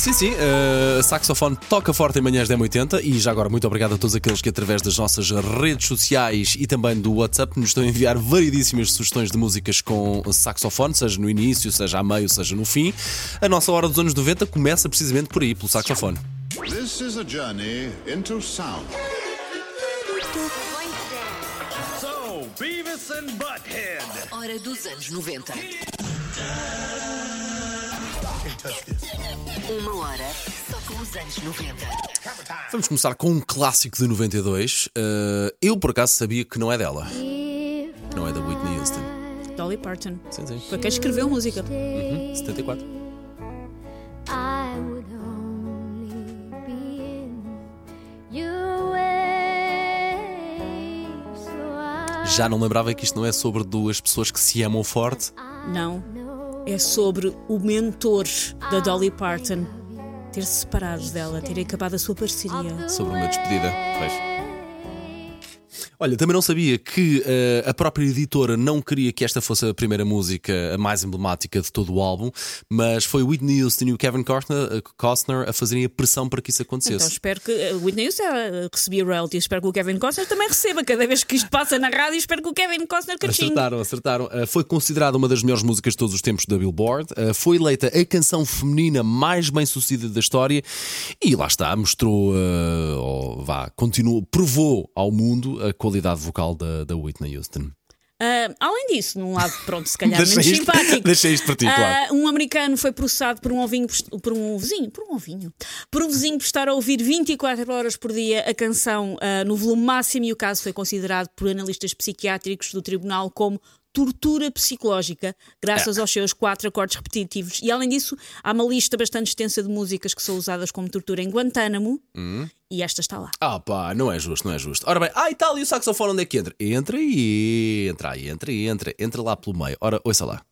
Sim, sim, uh, saxofone toca forte em manhãs 1080 e já agora muito obrigado a todos aqueles que através das nossas redes sociais e também do WhatsApp nos estão a enviar variedíssimas sugestões de músicas com saxofone, seja no início, seja a meio, seja no fim. A nossa hora dos anos 90 começa precisamente por aí, pelo saxofone. This is a journey into sound. So, Beavis and Butthead. Hora dos anos 90. Uma hora só com os anos 90. Vamos começar com um clássico de 92. Uh, eu por acaso sabia que não é dela. Não é da Whitney Houston. Dolly Parton. Sim, sim. Foi quem escreveu a música. Uhum, 74. I would only be in your way. So I Já não lembrava que isto não é sobre duas pessoas que se amam forte. Não. É sobre o mentor da Dolly Parton ter se separado dela, ter acabado a sua parceria. Sobre uma despedida. Pois. Olha, também não sabia que eh, a própria editora não queria que esta fosse a primeira música a mais emblemática de todo o álbum, mas foi Whitney Houston e o Kevin Costner, eh, Costner a fazerem a pressão para que isso acontecesse. Então espero que a Whitney Houston recebia royalties, espero que o Kevin Costner também receba cada vez que isto passa na rádio, espero que o Kevin Costner catinhe. Acertaram, acertaram. Uh, foi considerada uma das melhores músicas de todos os tempos da Billboard. Uh, foi eleita a canção feminina mais bem sucedida da história. E lá está, mostrou, uh, ou vá, continuou, provou ao mundo a qualidade vocal da, da Whitney Houston. Ah, além disso, num lado, pronto, se calhar menos isto- simpático. deixei isto para ti, ah, claro. Um americano foi processado por um ovinho, por um vizinho, por um ovinho, por um vizinho por estar a ouvir 24 horas por dia a canção ah, no volume máximo e o caso foi considerado por analistas psiquiátricos do tribunal como tortura psicológica, graças É. aos seus quatro acordes repetitivos. E além disso, há uma lista bastante extensa de músicas que são usadas como tortura em Guantánamo Hum. e esta está lá. Ah pá, não é justo, não é justo. Ora bem, ah e tal, e o saxofone onde é que entra? Entra e entra aí, entra aí, entra, entra lá pelo meio. Ora, ouça lá.